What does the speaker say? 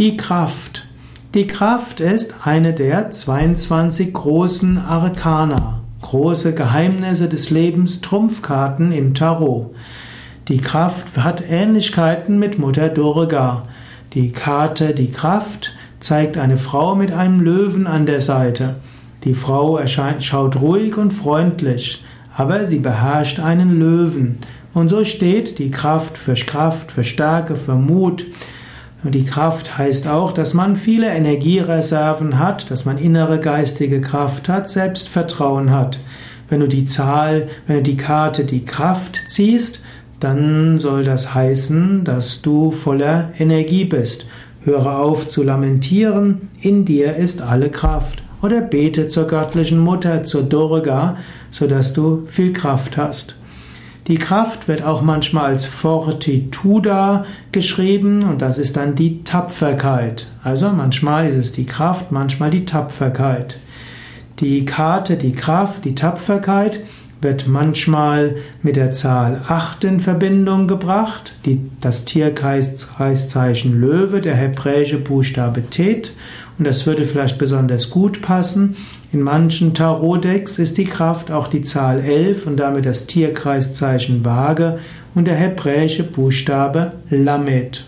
Die Kraft. Die Kraft ist eine der 22 großen Arkana, große Geheimnisse des Lebens, Trumpfkarten im Tarot. Die Kraft hat Ähnlichkeiten mit Mutter Durga. Die Karte, die Kraft, zeigt eine Frau mit einem Löwen an der Seite. Die Frau erscheint, schaut ruhig und freundlich, aber sie beherrscht einen Löwen. Und so steht die Kraft für Kraft, für Stärke, für Mut. Und die Kraft heißt auch, dass man viele Energiereserven hat, dass man innere geistige Kraft hat, Selbstvertrauen hat. Wenn du die Zahl, wenn du die Karte die Kraft ziehst, dann soll das heißen, dass du voller Energie bist. Höre auf zu lamentieren, in dir ist alle Kraft. Oder bete zur göttlichen Mutter, zur Durga, sodass du viel Kraft hast. Die Kraft wird auch manchmal als Fortituda geschrieben und das ist dann die Tapferkeit. Also manchmal ist es die Kraft, manchmal die Tapferkeit. Die Karte, die Kraft, die Tapferkeit wird manchmal mit der Zahl 8 in Verbindung gebracht, die, das Tierkreiszeichen Löwe, der hebräische Buchstabe Tet und das würde vielleicht besonders gut passen. In manchen Tarotdecks ist die Kraft auch die Zahl 11 und damit das Tierkreiszeichen Waage und der hebräische Buchstabe Lamed.